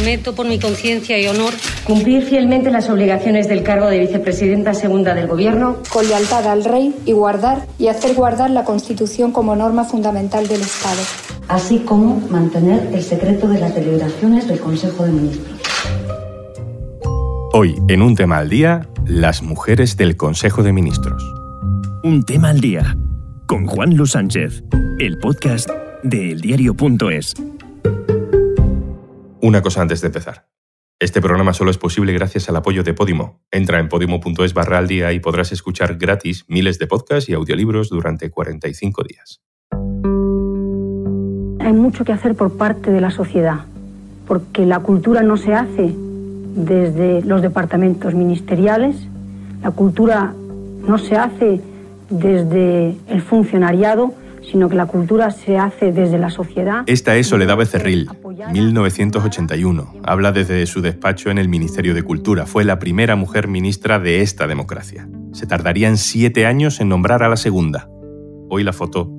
prometo por mi conciencia y honor cumplir fielmente las obligaciones del cargo de vicepresidenta segunda del Gobierno con lealtad al Rey y guardar y hacer guardar la Constitución como norma fundamental del Estado, así como mantener el secreto de las deliberaciones del Consejo de Ministros. Hoy, en un tema al día, las mujeres del Consejo de Ministros. Un tema al día, con Juan Luis Sánchez, el podcast de eldiario.es. Una cosa antes de empezar. Este programa solo es posible gracias al apoyo de Podimo. Entra en podimo.es barra al día y podrás escuchar gratis miles de podcasts y audiolibros durante 45 días. Hay mucho que hacer por parte de la sociedad, porque la cultura no se hace desde los departamentos ministeriales, la cultura no se hace desde el funcionariado, sino que la cultura se hace desde la sociedad. Esta es Soledad Becerril, 1981. Habla desde su despacho en el Ministerio de Cultura. Fue la primera mujer ministra de esta democracia. Se tardarían siete años en nombrar a la segunda. Hoy la foto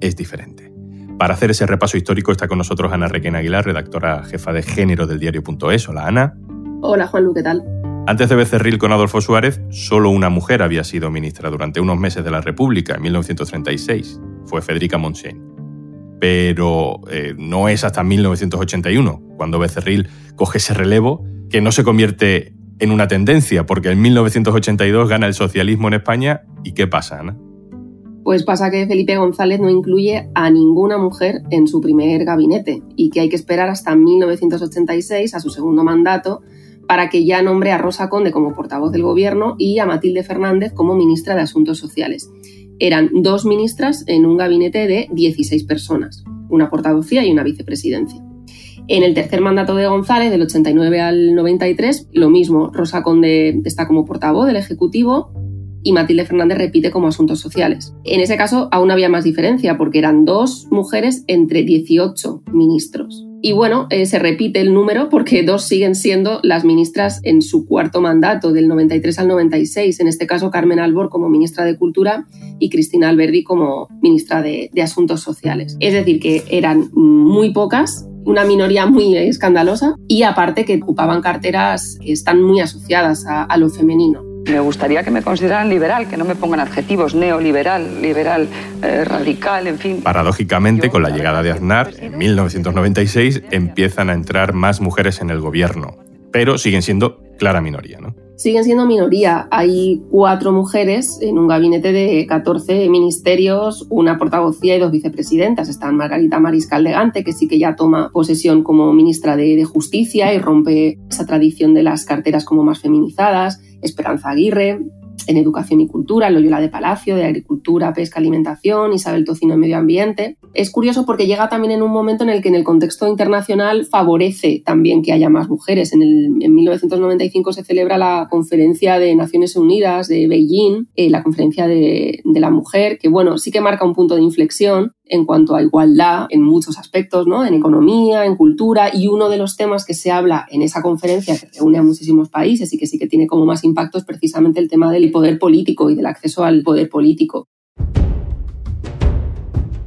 es diferente. Para hacer ese repaso histórico está con nosotros Ana Requena Aguilar, redactora jefa de género del diario.es. Hola Ana. Hola Juanlu, ¿qué tal? Antes de Becerril con Adolfo Suárez, solo una mujer había sido ministra durante unos meses de la República, en 1936. Fue Federica Montseny. Pero eh, no es hasta 1981, cuando Becerril coge ese relevo, que no se convierte en una tendencia, porque en 1982 gana el socialismo en España. ¿Y qué pasa, Ana? Pues pasa que Felipe González no incluye a ninguna mujer en su primer gabinete y que hay que esperar hasta 1986, a su segundo mandato, para que ya nombre a Rosa Conde como portavoz del Gobierno y a Matilde Fernández como ministra de Asuntos Sociales. Eran dos ministras en un gabinete de 16 personas, una portavocía y una vicepresidencia. En el tercer mandato de González, del 89 al 93, lo mismo, Rosa Conde está como portavoz del Ejecutivo y Matilde Fernández repite como asuntos sociales. En ese caso aún había más diferencia porque eran dos mujeres entre 18 ministros. Y bueno, eh, se repite el número porque dos siguen siendo las ministras en su cuarto mandato, del 93 al 96. En este caso, Carmen Albor como ministra de Cultura y Cristina Alberdi como ministra de, Asuntos Sociales. Es decir, que eran muy pocas, una minoría muy escandalosa y aparte que ocupaban carteras que están muy asociadas a lo femenino. Me gustaría que me consideraran liberal, que no me pongan adjetivos neoliberal, liberal, eh, radical, en fin. Paradójicamente, con la llegada de Aznar, en 1996 empiezan a entrar más mujeres en el gobierno, pero siguen siendo clara minoría, ¿no? Siguen siendo minoría. Hay cuatro mujeres en un gabinete de 14 ministerios, una portavocía y dos vicepresidentas. Están Margarita Mariscal de Gante, que sí que ya toma posesión como ministra de Justicia y rompe esa tradición de las carteras como más feminizadas. Esperanza Aguirre, en Educación y Cultura, Loyola de Palacio, de Agricultura, Pesca, Alimentación, Isabel Tocino en Medio Ambiente. Es curioso porque llega también en un momento en el que en el contexto internacional favorece también que haya más mujeres. En, el, en 1995 se celebra la Conferencia de Naciones Unidas de Beijing, eh, la Conferencia de, de la Mujer, que bueno, sí que marca un punto de inflexión en cuanto a igualdad en muchos aspectos, ¿no? en economía, en cultura, y uno de los temas que se habla en esa conferencia que reúne a muchísimos países y que sí que tiene como más impacto es precisamente el tema del poder político y del acceso al poder político.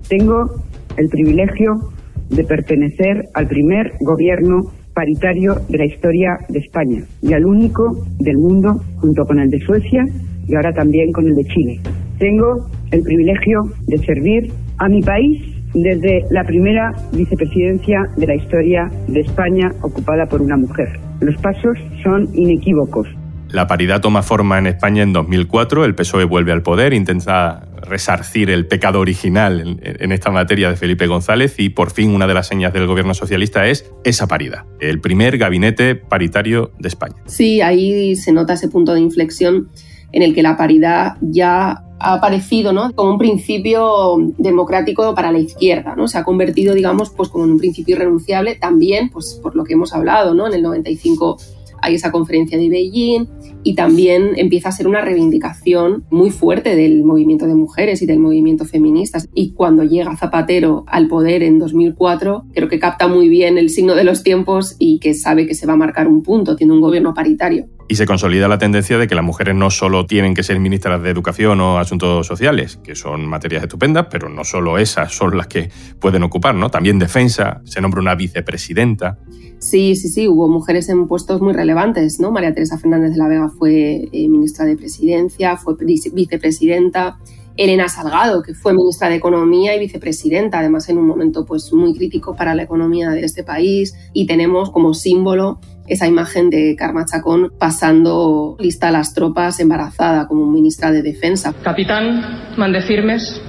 Tengo el privilegio de pertenecer al primer gobierno paritario de la historia de España y al único del mundo junto con el de Suecia y ahora también con el de Chile. Tengo el privilegio de servir a mi país desde la primera vicepresidencia de la historia de España ocupada por una mujer. Los pasos son inequívocos. La paridad toma forma en España en 2004, el PSOE vuelve al poder, intenta resarcir el pecado original en, esta materia de Felipe González y por fin una de las señas del gobierno socialista es esa paridad, el primer gabinete paritario de España. Sí, ahí se nota ese punto de inflexión en el que la paridad ya ha aparecido ¿no? como un principio democrático para la izquierda, ¿no? Se ha convertido, digamos, pues como en un principio irrenunciable también, pues por lo que hemos hablado, ¿no? En el 95 hay esa conferencia de Beijing y también empieza a ser una reivindicación muy fuerte del movimiento de mujeres y del movimiento feminista. Y cuando llega Zapatero al poder en 2004, creo que capta muy bien el signo de los tiempos y que sabe que se va a marcar un punto, tiene un gobierno paritario. Y se consolida la tendencia de que las mujeres no solo tienen que ser ministras de Educación o Asuntos Sociales, que son materias estupendas, pero no solo esas son las que pueden ocupar, ¿no? También defensa, se nombra una vicepresidenta. Sí, sí, sí, hubo mujeres en puestos muy relevantes, ¿no? María Teresa Fernández de la Vega fue eh, ministra de Presidencia, fue vicepresidenta. Elena Salgado, que fue ministra de Economía y vicepresidenta, además en un momento pues, muy crítico para la economía de este país. Y tenemos como símbolo esa imagen de Karma Chacón pasando lista a las tropas embarazada como ministra de Defensa. Capitán, mande firmes.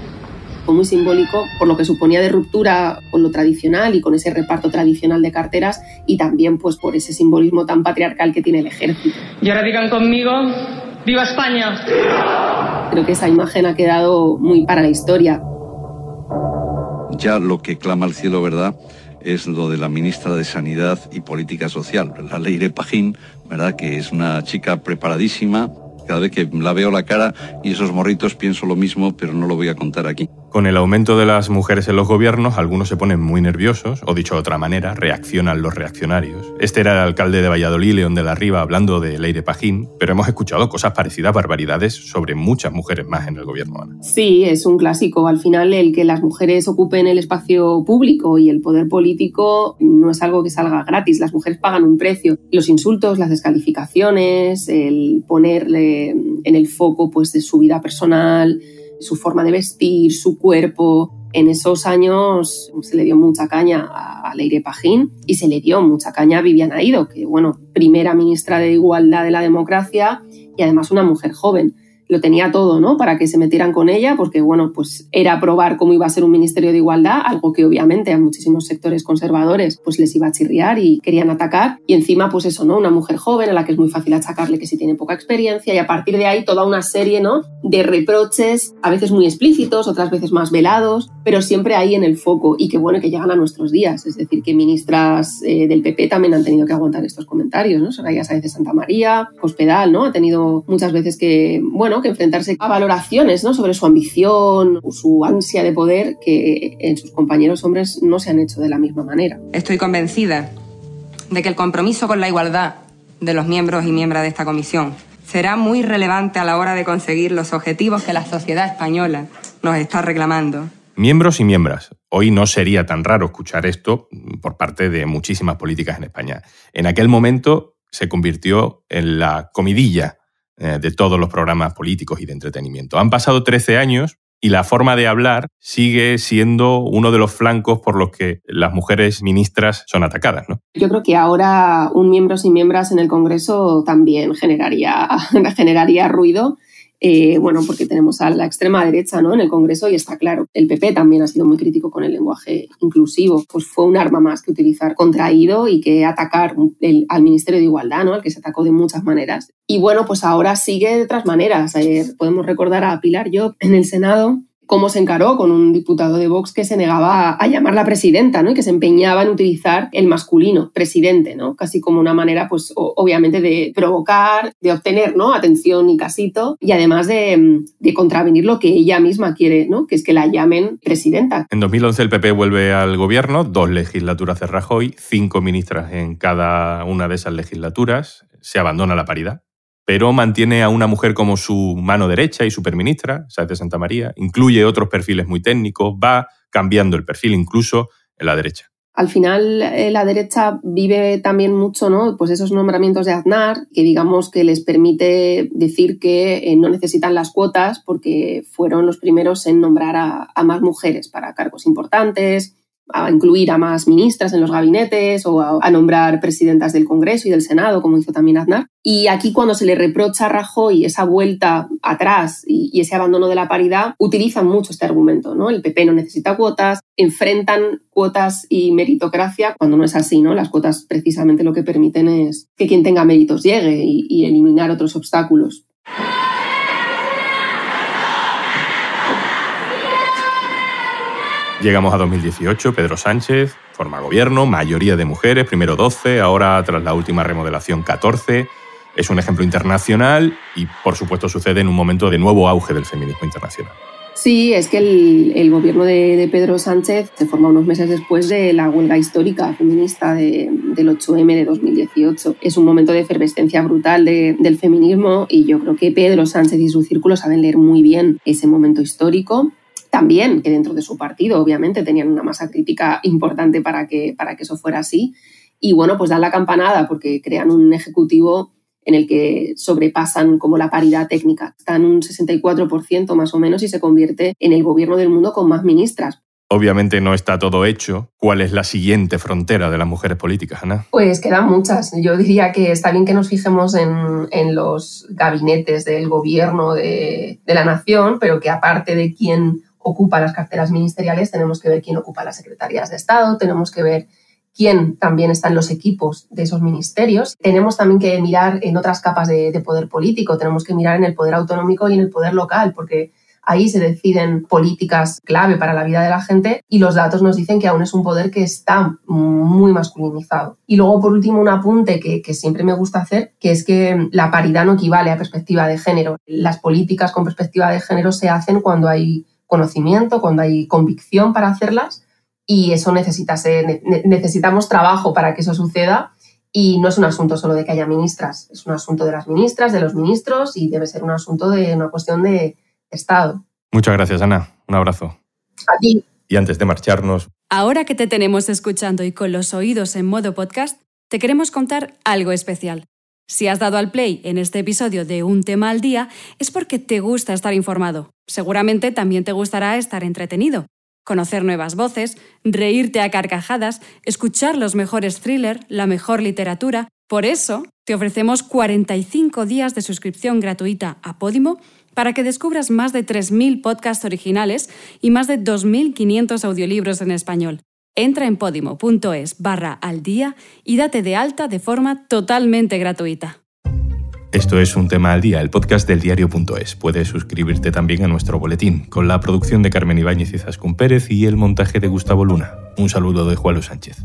Fue muy simbólico por lo que suponía de ruptura con lo tradicional y con ese reparto tradicional de carteras y también pues por ese simbolismo tan patriarcal que tiene el ejército. Y ahora digan conmigo, ¡Viva España! Creo que esa imagen ha quedado muy para la historia. Ya lo que clama al cielo, ¿verdad? Es lo de la ministra de Sanidad y Política Social, la Leire Pajín, ¿verdad? Que es una chica preparadísima. Cada vez que la veo la cara y esos morritos pienso lo mismo, pero no lo voy a contar aquí. Con el aumento de las mujeres en los gobiernos, algunos se ponen muy nerviosos, o dicho de otra manera, reaccionan los reaccionarios. Este era el alcalde de Valladolid, León de la Riva, hablando de Leire Pajín, pero hemos escuchado cosas parecidas, barbaridades, sobre muchas mujeres más en el gobierno. Sí, es un clásico. Al final, el que las mujeres ocupen el espacio público y el poder político no es algo que salga gratis. Las mujeres pagan un precio. Los insultos, las descalificaciones, el ponerle en el foco pues, de su vida personal, su forma de vestir, su cuerpo. En esos años se le dio mucha caña a Leire Pajín y se le dio mucha caña a Viviana Ido, que, bueno, primera ministra de Igualdad de la Democracia y además una mujer joven lo tenía todo, ¿no? Para que se metieran con ella, porque, bueno, pues era probar cómo iba a ser un Ministerio de Igualdad, algo que obviamente a muchísimos sectores conservadores pues les iba a chirriar y querían atacar. Y encima, pues eso, ¿no? Una mujer joven a la que es muy fácil achacarle que sí tiene poca experiencia y a partir de ahí toda una serie, ¿no? De reproches, a veces muy explícitos, otras veces más velados, pero siempre ahí en el foco y qué bueno que llegan a nuestros días. Es decir, que ministras eh, del PP también han tenido que aguantar estos comentarios, ¿no? Soraya Sáenz de Santa María, Hospedal, ¿no? Ha tenido muchas veces que, bueno, que enfrentarse a valoraciones ¿no? sobre su ambición, su ansia de poder, que en sus compañeros hombres no se han hecho de la misma manera. Estoy convencida de que el compromiso con la igualdad de los miembros y miembros de esta comisión será muy relevante a la hora de conseguir los objetivos que la sociedad española nos está reclamando. Miembros y miembros. Hoy no sería tan raro escuchar esto por parte de muchísimas políticas en España. En aquel momento se convirtió en la comidilla eh, de todos los programas políticos y de entretenimiento. Han pasado 13 años y la forma de hablar sigue siendo uno de los flancos por los que las mujeres ministras son atacadas. ¿no? Yo creo que ahora un miembros y miembros en el Congreso también generaría, generaría ruido eh, bueno, porque tenemos a la extrema derecha ¿no? en el Congreso y está claro, el PP también ha sido muy crítico con el lenguaje inclusivo, pues fue un arma más que utilizar contraído y que atacar al Ministerio de Igualdad, ¿no? al que se atacó de muchas maneras. Y bueno, pues ahora sigue de otras maneras. podemos recordar a Pilar Job en el Senado cómo se encaró con un diputado de Vox que se negaba a llamarla presidenta, ¿no? Y que se empeñaba en utilizar el masculino, presidente, ¿no? Casi como una manera, pues, obviamente, de provocar, de obtener, ¿no? Atención y casito, y además de, de contravenir lo que ella misma quiere, ¿no? Que es que la llamen presidenta. En 2011 el PP vuelve al gobierno, dos legislaturas de Rajoy, cinco ministras en cada una de esas legislaturas, se abandona la paridad pero mantiene a una mujer como su mano derecha y superministra, Sáenz de Santa María, incluye otros perfiles muy técnicos, va cambiando el perfil incluso en la derecha. Al final, eh, la derecha vive también mucho, ¿no? Pues esos nombramientos de Aznar, que digamos que les permite decir que eh, no necesitan las cuotas porque fueron los primeros en nombrar a más mujeres para cargos importantes, a incluir a más ministras en los gabinetes o a, nombrar presidentas del Congreso y del Senado, como hizo también Aznar. Y aquí cuando se le reprocha a Rajoy esa vuelta atrás y, ese abandono de la paridad, utilizan mucho este argumento, ¿no? El PP no necesita cuotas, enfrentan cuotas y meritocracia cuando no es así, ¿no? Las cuotas precisamente lo que permiten es que quien tenga méritos llegue y eliminar otros obstáculos. Llegamos a 2018, Pedro Sánchez forma gobierno, mayoría de mujeres, primero 12, ahora tras la última remodelación 14. Es un ejemplo internacional y por supuesto sucede en un momento de nuevo auge del feminismo internacional. Sí, es que el, gobierno de, Pedro Sánchez se forma unos meses después de la huelga histórica feminista del 8M de 2018. Es un momento de efervescencia brutal del feminismo y yo creo que Pedro Sánchez y su círculo saben leer muy bien ese momento histórico. También que dentro de su partido, obviamente, tenían una masa crítica importante para que, para que eso fuera así. Y bueno, pues dan la campanada porque crean un ejecutivo en el que sobrepasan como la paridad técnica. Está en un 64% más o menos y se convierte en el gobierno del mundo con más ministras. Obviamente no está todo hecho. ¿Cuál es la siguiente frontera de las mujeres políticas, Ana? Pues quedan muchas. Yo diría que está bien que nos fijemos en, los gabinetes del gobierno de, de la nación, pero que aparte de quién ocupa las carteras ministeriales, tenemos que ver quién ocupa las secretarías de Estado, tenemos que ver quién también está en los equipos de esos ministerios. Tenemos también que mirar en otras capas de, poder político, tenemos que mirar en el poder autonómico y en el poder local, porque ahí se deciden políticas clave para la vida de la gente y los datos nos dicen que aún es un poder que está muy masculinizado. Y luego, por último, un apunte que, siempre me gusta hacer, que es que la paridad no equivale a perspectiva de género. Las políticas con perspectiva de género se hacen cuando hay conocimiento, cuando hay convicción para hacerlas y eso necesita necesitamos trabajo para que eso suceda y no es un asunto solo de que haya ministras, es un asunto de las ministras, de los ministros y debe ser un asunto de una cuestión de Estado. Muchas gracias, Ana. Un abrazo. A ti. Y antes de marcharnos... Ahora que te tenemos escuchando y con los oídos en modo podcast, te queremos contar algo especial. Si has dado al play en este episodio de Un tema al día, es porque te gusta estar informado. Seguramente también te gustará estar entretenido conocer nuevas voces, reírte a carcajadas, escuchar los mejores thrillers, la mejor literatura. Por eso, te ofrecemos 45 días de suscripción gratuita a Podimo para que descubras más de 3.000 podcasts originales y más de 2.500 audiolibros en español. Entra en podimo.es barra al día y date de alta de forma totalmente gratuita. Esto es Un Tema al Día, el podcast del diario.es. Puedes suscribirte también a nuestro boletín, con la producción de Carmen Ibáñez y Zascún Pérez y el montaje de Gustavo Luna. Un saludo de Juan Sánchez.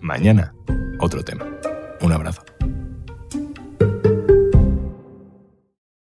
Mañana, otro tema. Un abrazo.